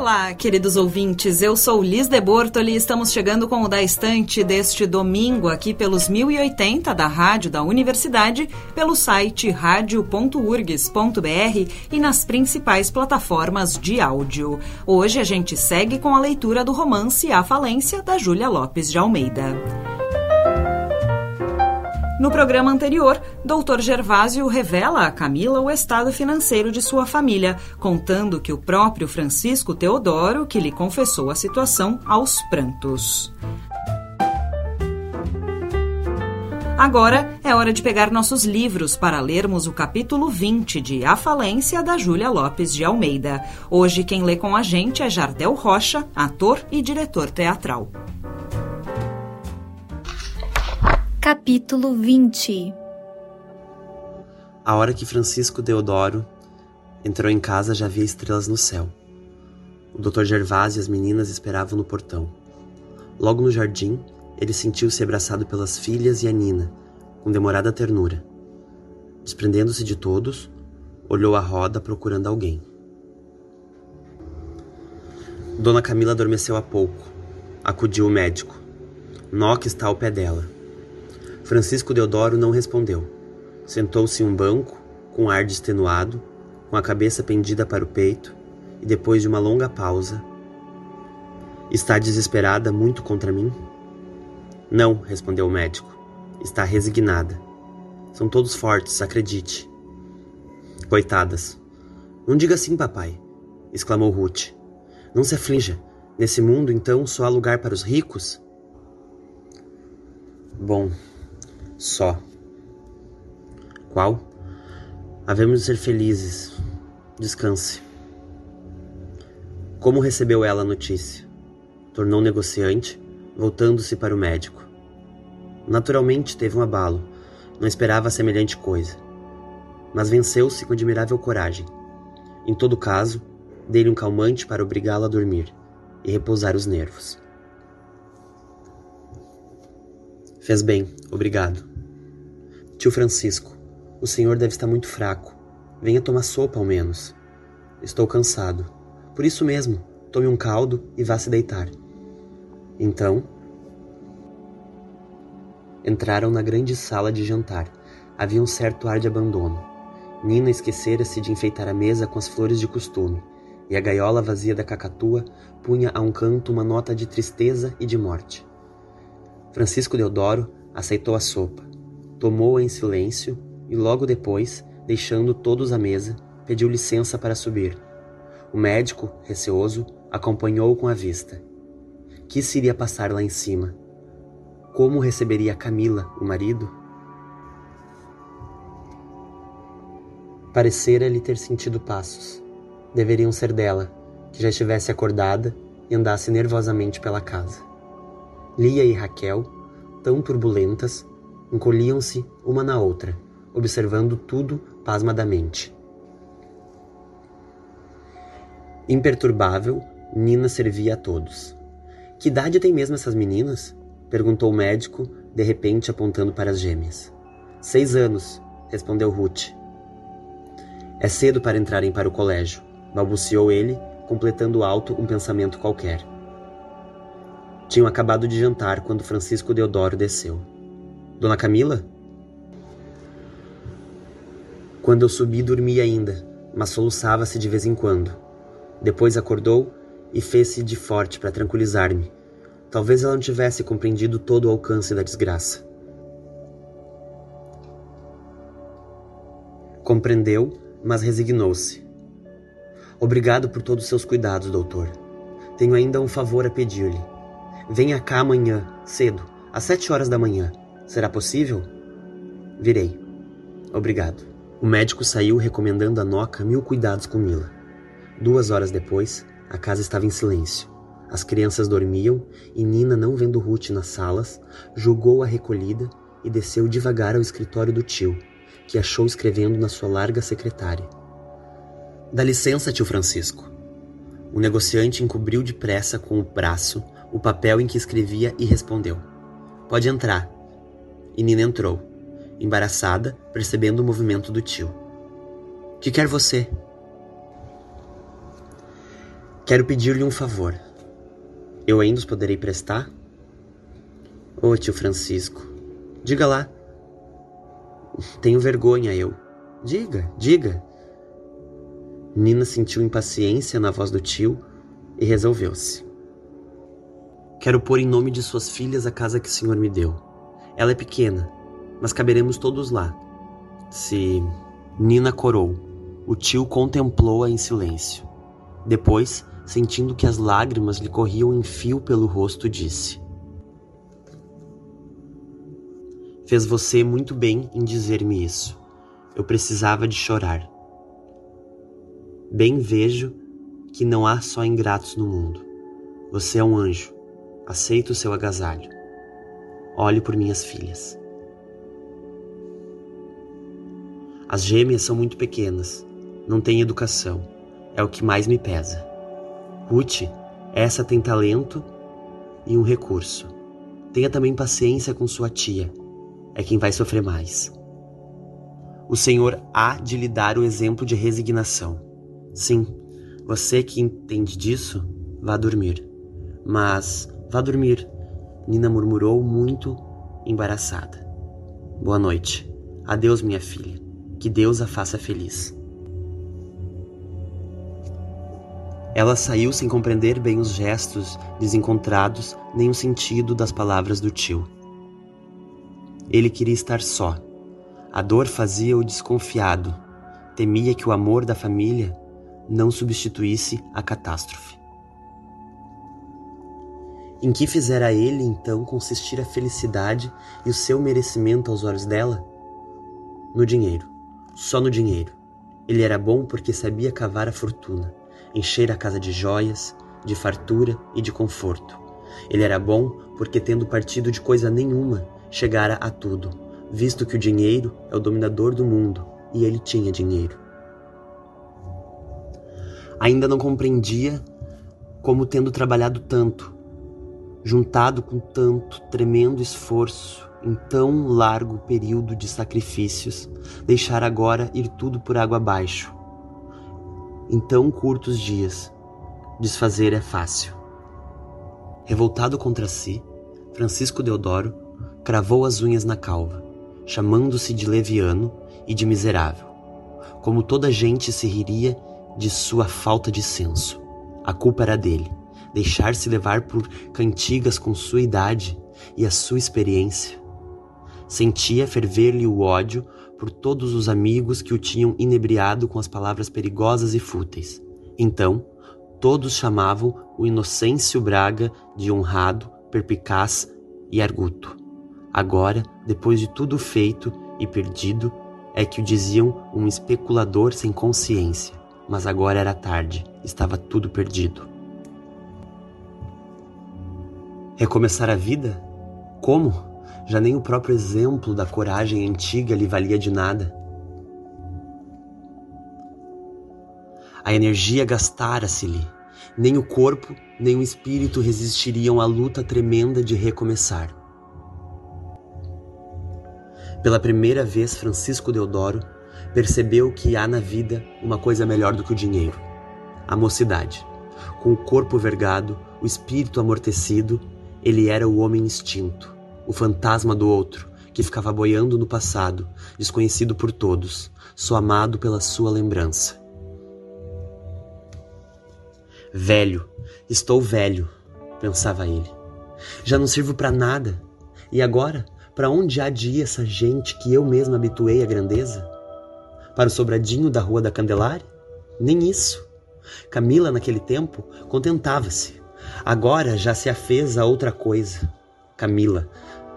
Olá, queridos ouvintes. Eu sou Liz de Bortoli e estamos chegando com o Da Estante deste domingo aqui pelos 1080 da Rádio da Universidade, pelo site radio.urgs.br e nas principais plataformas de áudio. Hoje a gente segue com a leitura do romance A Falência da Júlia Lopes de Almeida. No programa anterior, Dr. Gervásio revela a Camila o estado financeiro de sua família, contando que o próprio Francisco Teodoro que lhe confessou a situação aos prantos. Agora é hora de pegar nossos livros para lermos o capítulo 20 de A Falência da Júlia Lopes de Almeida. Hoje quem lê com a gente é Jardel Rocha, ator e diretor teatral. Capítulo 20 A hora que Francisco Deodoro entrou em casa já havia estrelas no céu. O Dr. Gervásio e as meninas esperavam no portão. Logo no jardim, ele sentiu-se abraçado pelas filhas e a Nina, com demorada ternura. Desprendendo-se de todos, olhou a roda procurando alguém. Dona Camila adormeceu há pouco. Acudiu o médico. Noque está ao pé dela. Francisco Deodoro não respondeu. Sentou-se em um banco, com ar extenuado, com a cabeça pendida para o peito, e depois de uma longa pausa, Está desesperada muito contra mim? Não, respondeu o médico. Está resignada. São todos fortes, acredite. Coitadas. Não diga assim, papai, exclamou Ruth. Não se aflinja. Nesse mundo, então, só há lugar para os ricos? Bom, só. Qual? Havemos de ser felizes. Descanse. Como recebeu ela a notícia? Tornou negociante, voltando-se para o médico. Naturalmente teve um abalo. Não esperava semelhante coisa. Mas venceu-se com admirável coragem. Em todo caso, dei-lhe um calmante para obrigá-la a dormir e repousar os nervos. Fez bem, obrigado. Tio Francisco, o senhor deve estar muito fraco. Venha tomar sopa ao menos. Estou cansado. Por isso mesmo, tome um caldo e vá se deitar. Então, entraram na grande sala de jantar. Havia um certo ar de abandono. Nina esquecera-se de enfeitar a mesa com as flores de costume, e a gaiola vazia da cacatua punha a um canto uma nota de tristeza e de morte. Francisco Deodoro aceitou a sopa Tomou-a em silêncio e logo depois, deixando todos à mesa, pediu licença para subir. O médico, receoso, acompanhou-o com a vista. Que se iria passar lá em cima? Como receberia Camila, o marido? Parecera-lhe ter sentido passos. Deveriam ser dela, que já estivesse acordada e andasse nervosamente pela casa. Lia e Raquel, tão turbulentas, encolhiam-se uma na outra, observando tudo pasmadamente. Imperturbável, Nina servia a todos. Que idade tem mesmo essas meninas? perguntou o médico, de repente apontando para as gêmeas. Seis anos, respondeu Ruth. É cedo para entrarem para o colégio, balbuciou ele, completando alto um pensamento qualquer. Tinham acabado de jantar quando Francisco Deodoro desceu. Dona Camila? Quando eu subi, dormia ainda, mas soluçava-se de vez em quando. Depois acordou e fez-se de forte para tranquilizar-me. Talvez ela não tivesse compreendido todo o alcance da desgraça. Compreendeu, mas resignou-se. Obrigado por todos os seus cuidados, doutor. Tenho ainda um favor a pedir-lhe. Venha cá amanhã, cedo, às sete horas da manhã. Será possível? Virei. Obrigado. O médico saiu recomendando a Noca mil cuidados com Mila. Duas horas depois, a casa estava em silêncio. As crianças dormiam e Nina, não vendo Ruth nas salas, julgou-a recolhida e desceu devagar ao escritório do tio, que achou escrevendo na sua larga secretária. Dá licença, tio Francisco. O negociante encobriu depressa com o braço o papel em que escrevia e respondeu: Pode entrar. E Nina entrou, embaraçada, percebendo o movimento do tio. Que quer você? Quero pedir-lhe um favor. Eu ainda os poderei prestar? Ô oh, tio Francisco, diga lá. Tenho vergonha, eu. Diga, diga. Nina sentiu impaciência na voz do tio e resolveu-se. Quero pôr em nome de suas filhas a casa que o Senhor me deu. Ela é pequena, mas caberemos todos lá. Se Nina corou, o tio contemplou-a em silêncio. Depois sentindo que as lágrimas lhe corriam em fio pelo rosto, disse: Fez você muito bem em dizer-me isso. Eu precisava de chorar. Bem vejo que não há só ingratos no mundo. Você é um anjo. Aceito o seu agasalho. Olhe por minhas filhas. As gêmeas são muito pequenas, não têm educação. É o que mais me pesa. Ruth, essa tem talento e um recurso. Tenha também paciência com sua tia, é quem vai sofrer mais. O Senhor há de lhe dar o exemplo de resignação. Sim, você que entende disso, vá dormir. Mas vá dormir, Nina murmurou muito embaraçada. Boa noite. Adeus, minha filha. Que Deus a faça feliz. Ela saiu sem compreender bem os gestos desencontrados nem o sentido das palavras do tio. Ele queria estar só. A dor fazia-o desconfiado. Temia que o amor da família não substituísse a catástrofe. Em que fizera ele então consistir a felicidade e o seu merecimento aos olhos dela? No dinheiro, só no dinheiro. Ele era bom porque sabia cavar a fortuna encher a casa de joias, de fartura e de conforto. Ele era bom porque, tendo partido de coisa nenhuma, chegara a tudo, visto que o dinheiro é o dominador do mundo e ele tinha dinheiro. Ainda não compreendia como, tendo trabalhado tanto, juntado com tanto tremendo esforço, em tão largo período de sacrifícios, deixar agora ir tudo por água abaixo, em tão curtos dias. Desfazer é fácil. Revoltado contra si, Francisco Deodoro cravou as unhas na calva, chamando-se de leviano e de miserável. Como toda gente se riria de sua falta de senso. A culpa era dele, deixar-se levar por cantigas com sua idade e a sua experiência. Sentia ferver-lhe o ódio por todos os amigos que o tinham inebriado com as palavras perigosas e fúteis. Então, todos chamavam o Inocêncio Braga de honrado, perpicaz e arguto. Agora, depois de tudo feito e perdido, é que o diziam um especulador sem consciência. Mas agora era tarde, estava tudo perdido. Recomeçar a vida? Como? Já nem o próprio exemplo da coragem antiga lhe valia de nada. A energia gastara-se-lhe. Nem o corpo, nem o espírito resistiriam à luta tremenda de recomeçar. Pela primeira vez, Francisco Deodoro percebeu que há na vida uma coisa melhor do que o dinheiro: a mocidade. Com o corpo vergado, o espírito amortecido, ele era o homem extinto o fantasma do outro, que ficava boiando no passado, desconhecido por todos, só amado pela sua lembrança. Velho, estou velho, pensava ele. Já não sirvo para nada. E agora, para onde há de ir essa gente que eu mesmo habituei à grandeza? Para o sobradinho da Rua da Candelária? Nem isso. Camila, naquele tempo, contentava-se. Agora já se afez a outra coisa. Camila,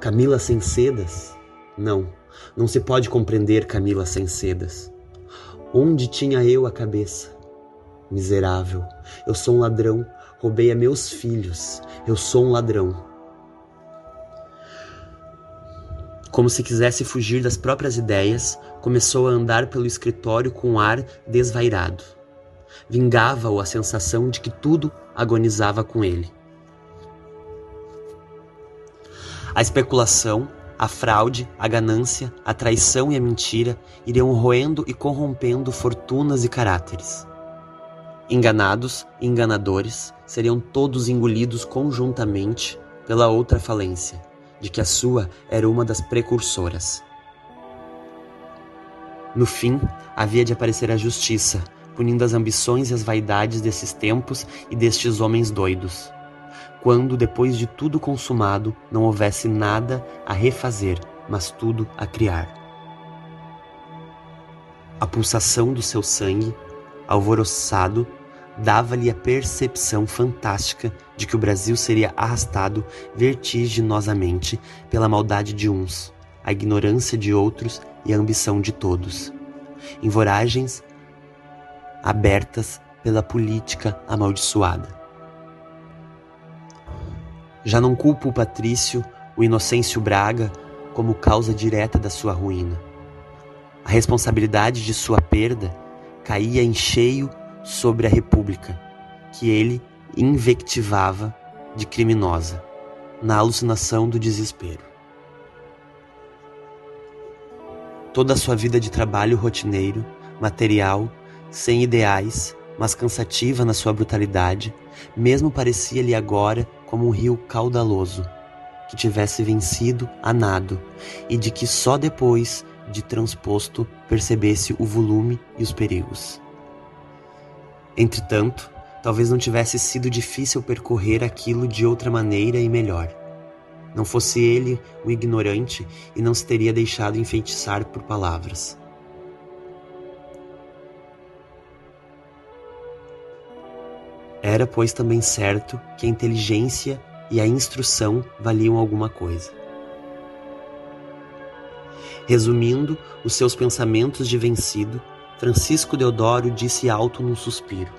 Camila sem sedas? Não, Não se pode compreender Camila sem sedas. Onde tinha eu a cabeça? Miserável, eu sou um ladrão, roubei a meus filhos, eu sou um ladrão. Como se quisesse fugir das próprias ideias, começou a andar pelo escritório com um ar desvairado. Vingava-o a sensação de que tudo agonizava com ele. A especulação, a fraude, a ganância, a traição e a mentira iriam roendo e corrompendo fortunas e caráteres. Enganados e enganadores seriam todos engolidos conjuntamente pela outra falência de que a sua era uma das precursoras. No fim, havia de aparecer a justiça, punindo as ambições e as vaidades desses tempos e destes homens doidos. Quando, depois de tudo consumado, não houvesse nada a refazer, mas tudo a criar. A pulsação do seu sangue, alvoroçado, dava-lhe a percepção fantástica de que o Brasil seria arrastado vertiginosamente pela maldade de uns, a ignorância de outros e a ambição de todos, em voragens abertas pela política amaldiçoada. Já não culpa o Patrício, o Inocêncio Braga, como causa direta da sua ruína. A responsabilidade de sua perda caía em cheio sobre a República, que ele invectivava de criminosa, na alucinação do desespero. Toda a sua vida de trabalho rotineiro, material, sem ideais, mas cansativa na sua brutalidade, mesmo parecia-lhe agora como um rio caudaloso, que tivesse vencido a nado e de que só depois de transposto percebesse o volume e os perigos. Entretanto, talvez não tivesse sido difícil percorrer aquilo de outra maneira e melhor. Não fosse ele um ignorante e não se teria deixado enfeitiçar por palavras. Era, pois, também certo que a inteligência e a instrução valiam alguma coisa. Resumindo os seus pensamentos de vencido, Francisco Deodoro disse alto num suspiro: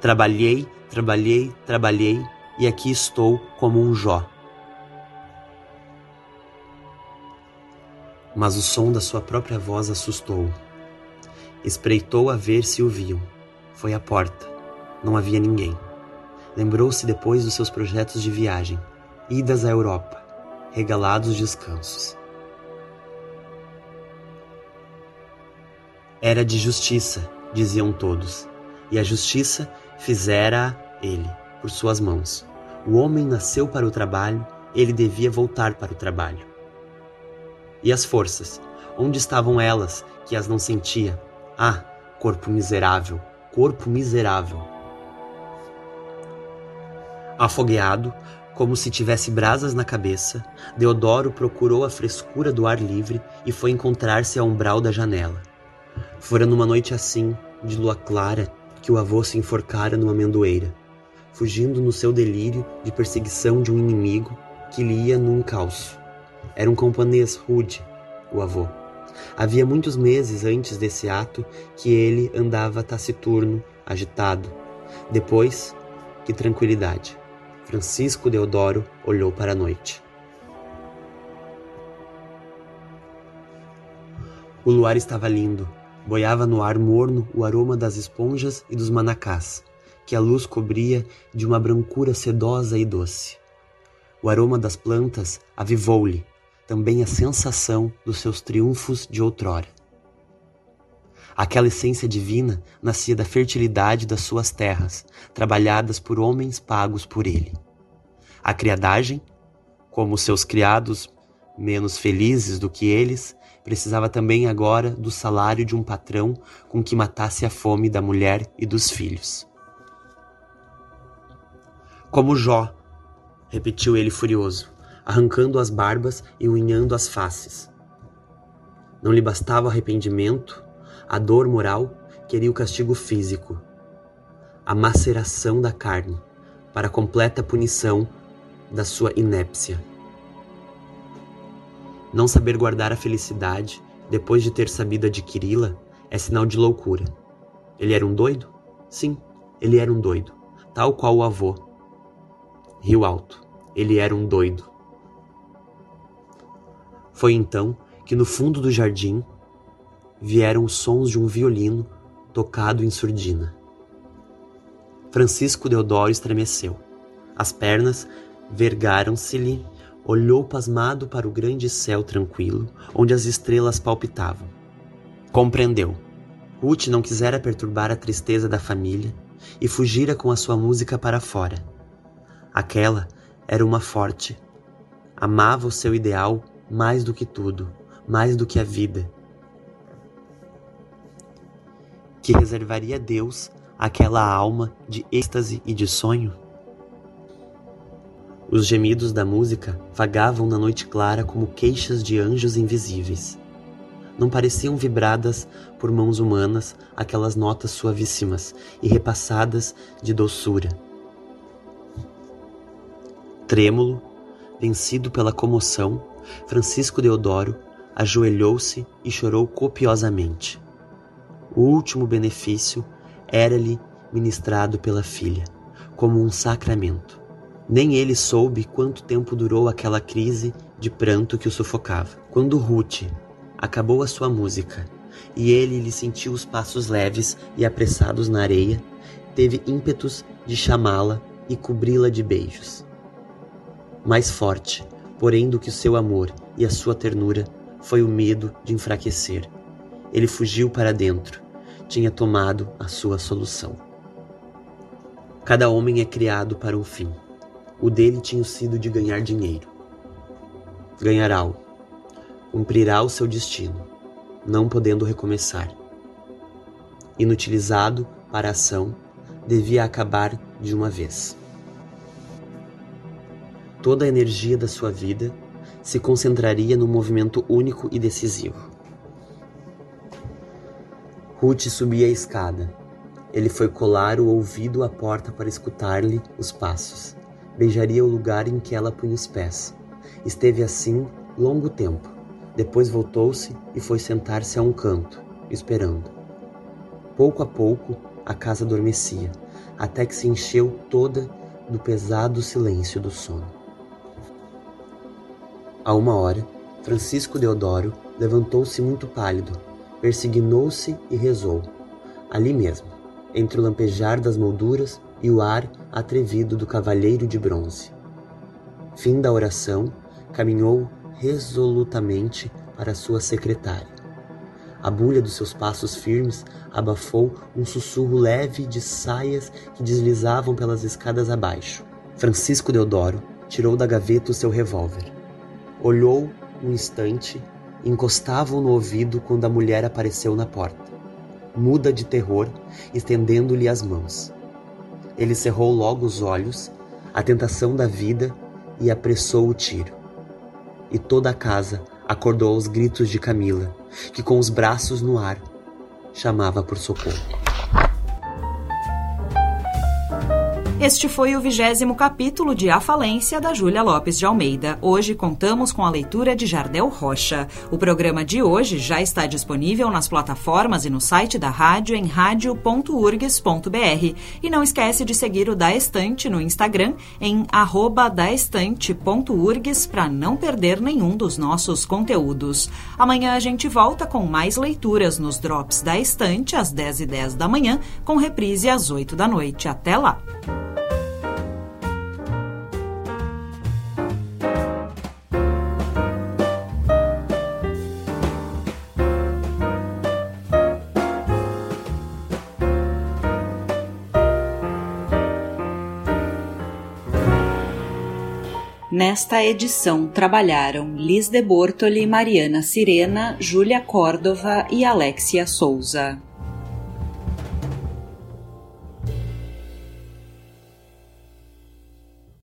Trabalhei, trabalhei, trabalhei e aqui estou como um Jó. Mas o som da sua própria voz assustou-o. Espreitou a ver se o viam. Foi à porta. Não havia ninguém. Lembrou-se depois dos seus projetos de viagem, idas à Europa, regalados descansos. Era de justiça, diziam todos, e a justiça fizera ele, por suas mãos. O homem nasceu para o trabalho, ele devia voltar para o trabalho. E as forças? Onde estavam elas, que as não sentia? Ah, corpo miserável, corpo miserável. Afogueado, como se tivesse brasas na cabeça, Deodoro procurou a frescura do ar livre e foi encontrar-se ao umbral da janela. Fora numa noite assim, de lua clara, que o avô se enforcara numa amendoeira, fugindo no seu delírio de perseguição de um inimigo que lhe ia num calço. Era um camponês rude, o avô. Havia muitos meses antes desse ato que ele andava taciturno, agitado. Depois, que tranquilidade. Francisco Deodoro olhou para a noite. O luar estava lindo, Boiava no ar morno o aroma das esponjas e dos manacás, que a luz cobria de uma brancura sedosa e doce. O aroma das plantas avivou-lhe também a sensação dos seus triunfos de outrora. Aquela essência divina nascia da fertilidade das suas terras, trabalhadas por homens pagos por ele. A criadagem, como seus criados menos felizes do que eles, precisava também agora do salário de um patrão com que matasse a fome da mulher e dos filhos. Como Jó, repetiu ele furioso, arrancando as barbas e unhando as faces. Não lhe bastava o arrependimento, a dor moral, queria o castigo físico, a maceração da carne, para completa punição da sua inépcia. Não saber guardar a felicidade depois de ter sabido adquiri-la é sinal de loucura. Ele era um doido? Sim, ele era um doido, tal qual o avô. Rio Alto, ele era um doido. Foi então que no fundo do jardim vieram os sons de um violino tocado em surdina. Francisco Deodoro estremeceu. As pernas vergaram-se-lhe, olhou pasmado para o grande céu tranquilo, onde as estrelas palpitavam. Compreendeu. Ruth não quisera perturbar a tristeza da família e fugira com a sua música para fora. Aquela era uma forte. Amava o seu ideal mais do que tudo, mais do que a vida. Que reservaria Deus aquela alma de êxtase e de sonho? Os gemidos da música vagavam na noite clara como queixas de anjos invisíveis. Não pareciam vibradas por mãos humanas aquelas notas suavíssimas e repassadas de doçura. Trêmulo, vencido pela comoção, Francisco Deodoro ajoelhou-se e chorou copiosamente. O último benefício era-lhe ministrado pela filha, como um sacramento. Nem ele soube quanto tempo durou aquela crise de pranto que o sufocava. Quando Ruth acabou a sua música e ele lhe sentiu os passos leves e apressados na areia, teve ímpetos de chamá-la e cobri-la de beijos. Mais forte, porém, do que o seu amor e a sua ternura, foi o medo de enfraquecer. Ele fugiu para dentro, tinha tomado a sua solução. Cada homem é criado para um fim. O dele tinha sido de ganhar dinheiro. Ganhará-o. Cumprirá o seu destino, não podendo recomeçar. Inutilizado para a ação, devia acabar de uma vez. Toda a energia da sua vida se concentraria no movimento único e decisivo. Ruth subia a escada. Ele foi colar o ouvido à porta para escutar-lhe os passos beijaria o lugar em que ela punha os pés. Esteve assim longo tempo. Depois voltou-se e foi sentar-se a um canto, esperando. Pouco a pouco a casa adormecia, até que se encheu toda do pesado silêncio do sono. A uma hora, Francisco Deodoro levantou-se muito pálido, persignou-se e rezou, ali mesmo, entre o lampejar das molduras e o ar atrevido do cavalheiro de bronze. Fim da oração, caminhou resolutamente para sua secretária. A bulha dos seus passos firmes abafou um sussurro leve de saias que deslizavam pelas escadas abaixo. Francisco Deodoro tirou da gaveta o seu revólver. Olhou um instante e encostava-o no ouvido quando a mulher apareceu na porta, muda de terror, estendendo-lhe as mãos. Ele cerrou logo os olhos, a tentação da vida, e apressou o tiro. E toda a casa acordou aos gritos de Camila, que com os braços no ar chamava por socorro. Este foi o vigésimo capítulo de A Falência da Júlia Lopes de Almeida. Hoje contamos com a leitura de Jardel Rocha. O programa de hoje já está disponível nas plataformas e no site da rádio em radio.urgs.br. E não esquece de seguir o Da Estante no Instagram em daestante.urgs para não perder nenhum dos nossos conteúdos. Amanhã a gente volta com mais leituras nos Drops da Estante às 10h10 10 da manhã, com reprise às 8 da noite. Até lá! Nesta edição trabalharam Liz de Bortoli, Mariana Sirena, Júlia Córdova e Alexia Souza.